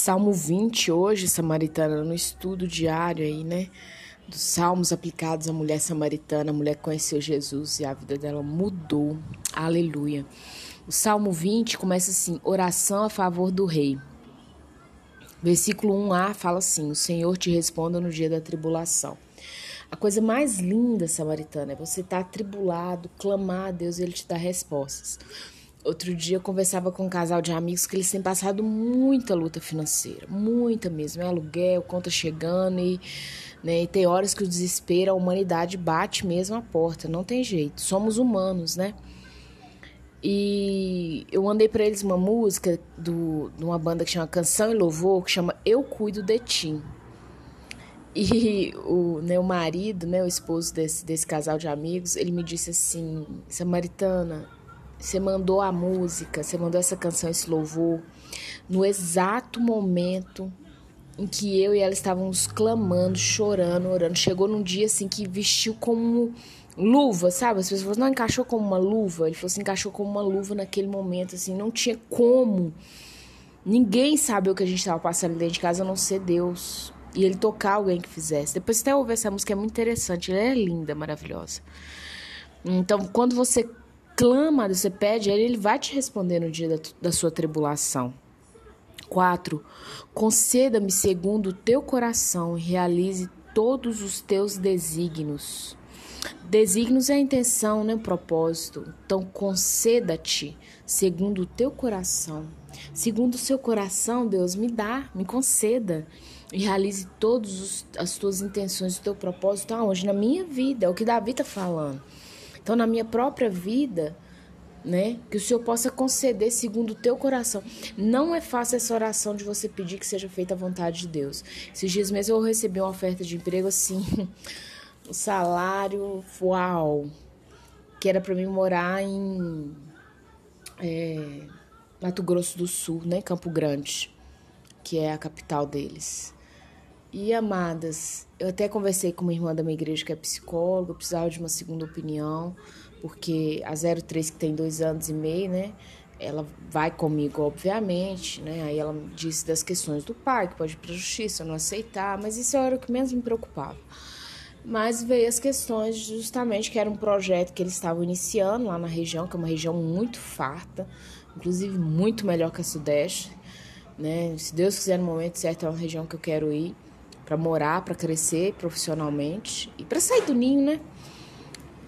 Salmo 20 hoje, Samaritana, no estudo diário aí, né? Dos salmos aplicados à mulher samaritana. A mulher conheceu Jesus e a vida dela mudou. Aleluia. O Salmo 20 começa assim: oração a favor do rei. Versículo 1a fala assim: O Senhor te responda no dia da tribulação. A coisa mais linda, samaritana, é você estar tá atribulado, clamar a Deus e Ele te dá respostas. Outro dia eu conversava com um casal de amigos que eles têm passado muita luta financeira, muita mesmo, é aluguel, conta chegando e, né, e tem horas que o desespero, a humanidade bate mesmo a porta, não tem jeito, somos humanos, né? E eu mandei para eles uma música do, de uma banda que chama Canção e Louvor, que chama Eu Cuido de Ti. E o meu né, marido, né, o esposo desse, desse casal de amigos, ele me disse assim: Samaritana, você mandou a música, você mandou essa canção, esse louvor, no exato momento em que eu e ela estávamos clamando, chorando, orando. Chegou num dia assim que vestiu como luva, sabe? As pessoas falaram, não, encaixou como uma luva. Ele falou assim, encaixou como uma luva naquele momento, assim, não tinha como. Ninguém sabe o que a gente estava passando dentro de casa, a não ser Deus. E ele tocar alguém que fizesse. Depois até ouvir essa música, é muito interessante. Ela é linda, maravilhosa. Então, quando você clama, você pede, ele vai te responder no dia da, da sua tribulação. 4. Conceda-me segundo o teu coração e realize todos os teus desígnios. Desígnios é a intenção, né? O propósito. Então, conceda-te segundo o teu coração. Segundo o seu coração, Deus, me dá, me conceda. E realize todas as tuas intenções, o teu propósito aonde? Na minha vida. É o que Davi está falando. Então, na minha própria vida, né? Que o Senhor possa conceder segundo o teu coração. Não é fácil essa oração de você pedir que seja feita a vontade de Deus. Esses dias mesmo eu recebi uma oferta de emprego assim, o salário, uau, que era para mim morar em é, Mato Grosso do Sul, né? Campo Grande, que é a capital deles. E amadas, eu até conversei com uma irmã da minha igreja que é psicóloga, precisava de uma segunda opinião, porque a 03 que tem dois anos e meio, né? Ela vai comigo, obviamente, né? Aí ela disse das questões do pai, que pode ir para a justiça, não aceitar, mas isso era o que menos me preocupava. Mas veio as questões justamente que era um projeto que eles estavam iniciando lá na região, que é uma região muito farta, inclusive muito melhor que a Sudeste, né? Se Deus quiser no momento certo, é uma região que eu quero ir para morar, para crescer profissionalmente e para sair do ninho, né?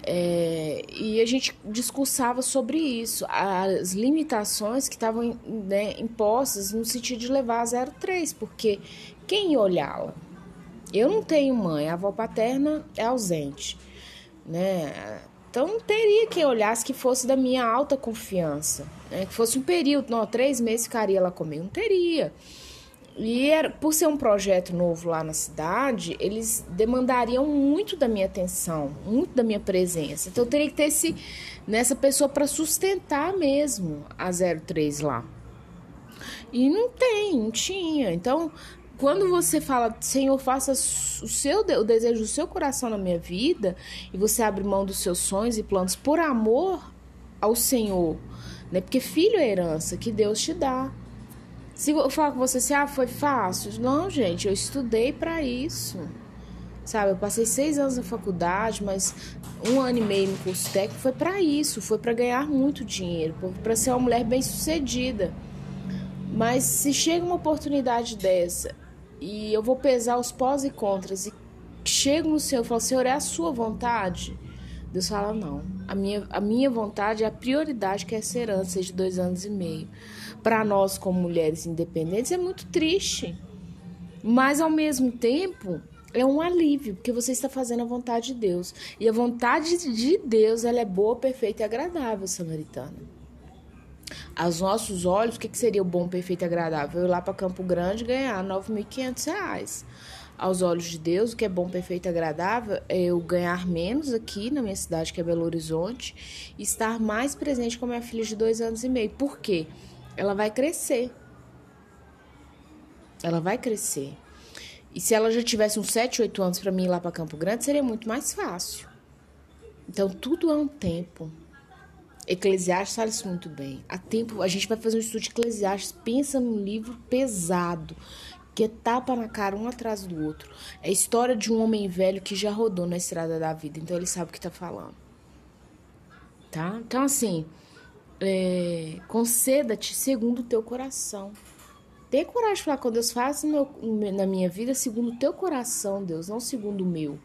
É, e a gente discursava sobre isso, as limitações que estavam né, impostas no sentido de levar a 03, porque quem olhá-la? Eu não tenho mãe, a avó paterna é ausente, né? Então não teria quem olhasse que fosse da minha alta confiança, né? que fosse um período, não, três meses ficaria lá comigo, não teria. E era, por ser um projeto novo lá na cidade, eles demandariam muito da minha atenção, muito da minha presença. Então eu teria que ter esse, nessa pessoa para sustentar mesmo a 03 lá. E não tem, não tinha. Então, quando você fala, Senhor, faça o seu o desejo do seu coração na minha vida, e você abre mão dos seus sonhos e planos por amor ao Senhor, né? Porque filho é herança que Deus te dá. Se eu falar com você assim, ah, foi fácil. Não, gente, eu estudei para isso. Sabe, eu passei seis anos na faculdade, mas um ano e meio no curso técnico foi para isso, foi para ganhar muito dinheiro, para ser uma mulher bem sucedida. Mas se chega uma oportunidade dessa e eu vou pesar os pós e contras e chego no Senhor e falo, Senhor, é a sua vontade? Deus fala, não. A minha, a minha vontade é a prioridade que é essa herança de dois anos e meio. Para nós, como mulheres independentes, é muito triste. Mas, ao mesmo tempo, é um alívio, porque você está fazendo a vontade de Deus. E a vontade de Deus, ela é boa, perfeita e agradável, samaritana. Aos nossos olhos, o que, que seria o bom, perfeito e agradável? Eu ir lá para Campo Grande ganhar R$ 9.500 aos olhos de Deus, o que é bom, perfeito agradável, é eu ganhar menos aqui na minha cidade, que é Belo Horizonte, e estar mais presente com a minha filha de dois anos e meio. Por quê? Ela vai crescer. Ela vai crescer. E se ela já tivesse uns 7, 8 anos para mim ir lá para Campo Grande, seria muito mais fácil. Então, tudo é um tempo. Eclesiastes fala isso muito bem. Há tempo, a gente vai fazer um estudo de Eclesiastes, pensa num livro pesado, que tapa na cara um atrás do outro. É a história de um homem velho que já rodou na estrada da vida, então ele sabe o que tá falando. Tá? Então, assim, é, conceda-te segundo o teu coração. Tenha coragem de falar com Deus, faça na minha vida segundo o teu coração, Deus, não segundo o meu.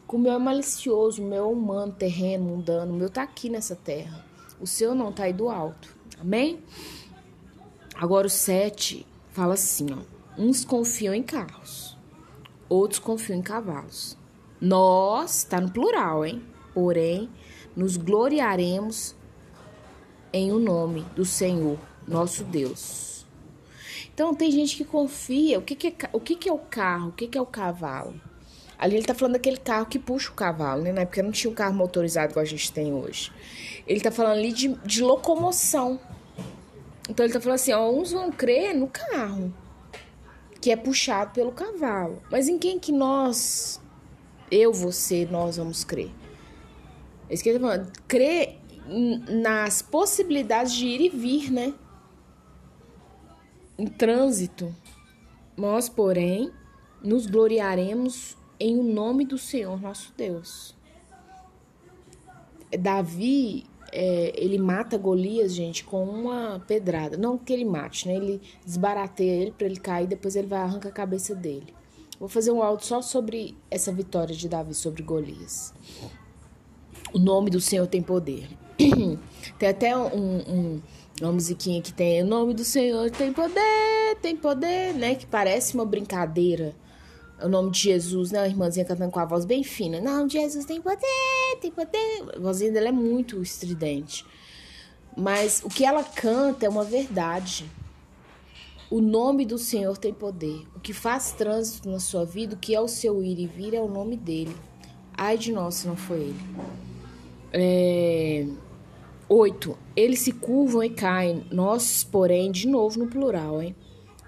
Porque o meu é malicioso, o meu é humano, terreno, mundano, o meu tá aqui nessa terra. O seu não tá aí do alto. Amém? Agora o 7 fala assim, ó. Uns confiam em carros, outros confiam em cavalos. Nós, tá no plural, hein? Porém, nos gloriaremos em o nome do Senhor, nosso Deus. Então, tem gente que confia. O que, que, é, o que, que é o carro? O que, que é o cavalo? Ali ele tá falando daquele carro que puxa o cavalo, né? Época não tinha um carro motorizado igual a gente tem hoje. Ele tá falando ali de, de locomoção. Então ele tá falando assim, ó, uns vão crer no carro, que é puxado pelo cavalo. Mas em quem que nós, eu, você, nós vamos crer? É tá falando. Crer nas possibilidades de ir e vir, né? Em trânsito. Nós, porém, nos gloriaremos em o nome do Senhor nosso Deus. Davi, é, ele mata Golias, gente, com uma pedrada. Não que ele mate, né? Ele desbarateia ele para ele cair, depois ele vai arrancar a cabeça dele. Vou fazer um áudio só sobre essa vitória de Davi sobre Golias. O nome do Senhor tem poder. tem até um, um, uma musiquinha que tem o nome do Senhor tem poder, tem poder, né? Que parece uma brincadeira o nome de Jesus, né? A irmãzinha cantando com a voz bem fina. Não, Jesus tem poder, tem poder. A vozinha dela é muito estridente. Mas o que ela canta é uma verdade. O nome do Senhor tem poder. O que faz trânsito na sua vida, o que é o seu ir e vir, é o nome dele. Ai de nós se não foi ele. É... Oito. Eles se curvam e caem. Nós, porém, de novo no plural, hein?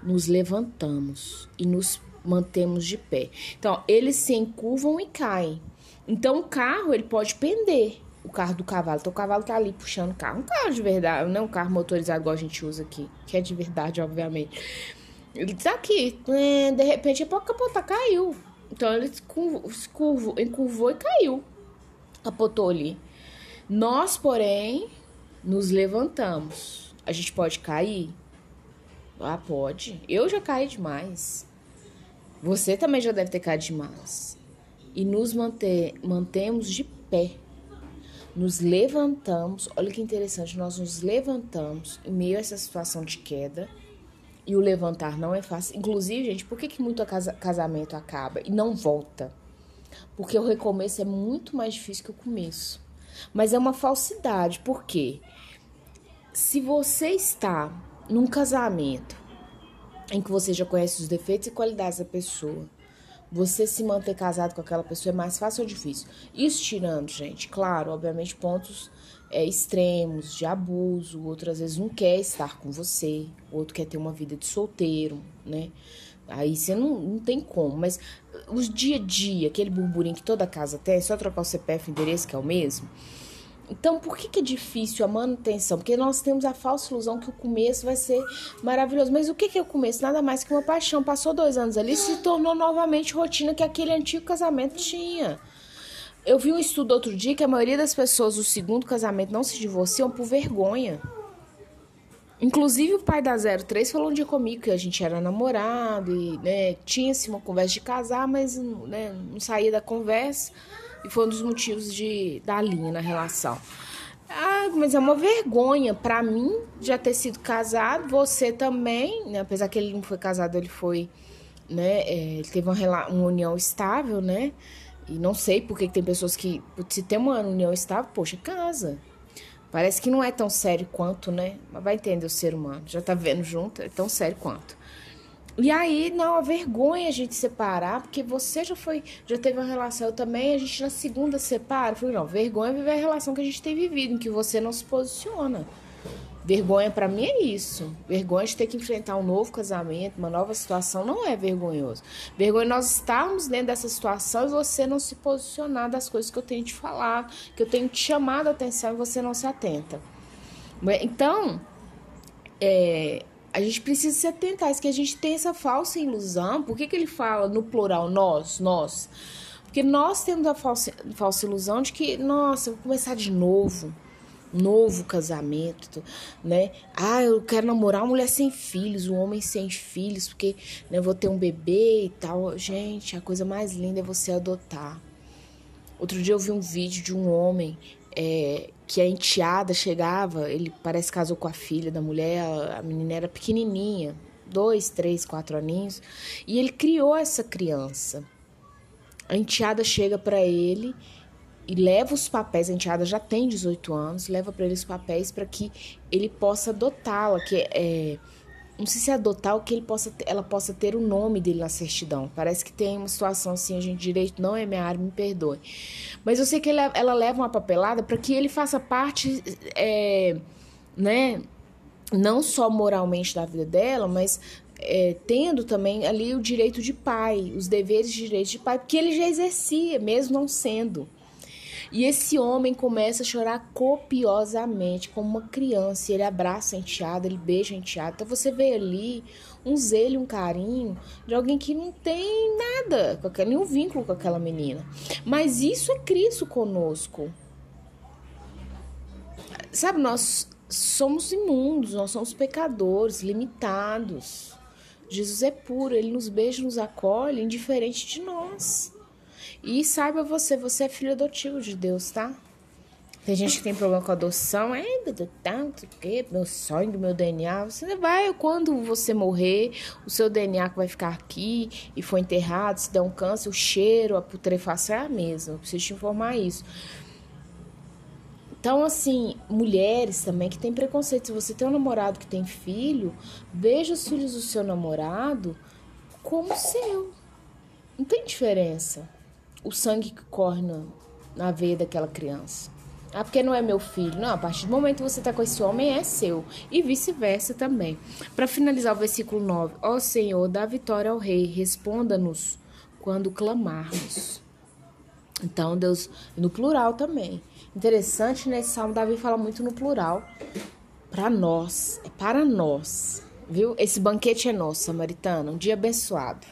Nos levantamos e nos mantemos de pé. Então, eles se encurvam e caem. Então, o carro, ele pode pender o carro do cavalo. Então, o cavalo tá ali puxando o carro. Um carro de verdade, não um carro motorizado igual a gente usa aqui, que é de verdade, obviamente. Ele tá aqui, é, de repente, a capota caiu. Então, ele se curvou, encurvou e caiu. Capotou ali. Nós, porém, nos levantamos. A gente pode cair? Ah, pode. Eu já caí demais. Você também já deve ter caído demais. E nos manter, mantemos de pé. Nos levantamos. Olha que interessante, nós nos levantamos em meio a essa situação de queda. E o levantar não é fácil. Inclusive, gente, por que, que muito casamento acaba e não volta? Porque o recomeço é muito mais difícil que o começo. Mas é uma falsidade, porque se você está num casamento em que você já conhece os defeitos e qualidades da pessoa. Você se manter casado com aquela pessoa é mais fácil ou difícil? Isso tirando, gente, claro, obviamente, pontos é, extremos de abuso. O outro às vezes não quer estar com você, o outro quer ter uma vida de solteiro, né? Aí você não, não tem como, mas os dia a dia, aquele burburinho que toda casa tem, é só trocar o CPF e endereço, que é o mesmo. Então, por que, que é difícil a manutenção? Porque nós temos a falsa ilusão que o começo vai ser maravilhoso. Mas o que, que é o começo? Nada mais que uma paixão. Passou dois anos ali se tornou novamente rotina que aquele antigo casamento tinha. Eu vi um estudo outro dia que a maioria das pessoas do segundo casamento não se divorciam por vergonha. Inclusive o pai da 03 falou um dia comigo que a gente era namorado e né, tinha-se uma conversa de casar, mas né, não saía da conversa. E foi um dos motivos de da linha na relação. Ah, mas é uma vergonha para mim já ter sido casado, você também, né? Apesar que ele não foi casado, ele foi, né? É, ele teve uma, uma união estável, né? E não sei porque tem pessoas que, se tem uma união estável, poxa, casa. Parece que não é tão sério quanto, né? Mas vai entender o ser humano. Já tá vendo junto, é tão sério quanto. E aí, não, a vergonha a gente separar, porque você já foi, já teve uma relação, eu também, a gente na segunda separa. Eu falei, não, vergonha é viver a relação que a gente tem vivido, em que você não se posiciona. Vergonha para mim é isso. Vergonha de ter que enfrentar um novo casamento, uma nova situação, não é vergonhoso. Vergonha nós estarmos dentro dessa situação e você não se posicionar das coisas que eu tenho te falado, que eu tenho te chamado a atenção e você não se atenta. Então, é, a gente precisa se atentar, isso que a gente tem essa falsa ilusão. Por que, que ele fala no plural nós, nós? Porque nós temos a falsa, falsa ilusão de que, nossa, vou começar de novo novo casamento, né? Ah, eu quero namorar uma mulher sem filhos, um homem sem filhos, porque né, vou ter um bebê e tal. Gente, a coisa mais linda é você adotar. Outro dia eu vi um vídeo de um homem é, que a enteada chegava, ele parece casou com a filha da mulher, a menina era pequenininha, dois, três, quatro aninhos, e ele criou essa criança. A enteada chega para ele e leva os papéis, a enteada já tem 18 anos, leva para ele os papéis para que ele possa adotá-la, que é não sei se é adotar ou que ele possa, ela possa ter o nome dele na certidão. Parece que tem uma situação assim, gente direito não é minha área, me perdoe. Mas eu sei que ele, ela leva uma papelada para que ele faça parte, é, né, não só moralmente da vida dela, mas é, tendo também ali o direito de pai, os deveres de direito de pai, porque ele já exercia, mesmo não sendo. E esse homem começa a chorar copiosamente, como uma criança. Ele abraça a enteada, ele beija a enteada. Então você vê ali um zelo, um carinho de alguém que não tem nada, nenhum vínculo com aquela menina. Mas isso é Cristo conosco. Sabe, nós somos imundos, nós somos pecadores, limitados. Jesus é puro, ele nos beija, nos acolhe, indiferente de nós. E saiba você, você é filho adotivo de Deus, tá? Tem gente que tem problema com adoção, é tanto que meu sonho, meu DNA. Você vai, quando você morrer, o seu DNA que vai ficar aqui e foi enterrado, se der um câncer, o cheiro, a putrefação é a mesma. Eu preciso te informar isso. Então, assim, mulheres também que têm preconceito. Se você tem um namorado que tem filho, veja os filhos do seu namorado como seu. Não tem diferença o sangue que corre na, veia daquela criança. Ah, porque não é meu filho. Não, a partir do momento que você está com esse homem, é seu. E vice-versa também. Para finalizar o versículo 9: Ó oh, Senhor, dá vitória ao Rei, responda-nos quando clamarmos. Então, Deus, no plural também. Interessante, nesse salmo, Davi fala muito no plural. Para nós, é para nós, viu? Esse banquete é nosso, samaritano. Um dia abençoado.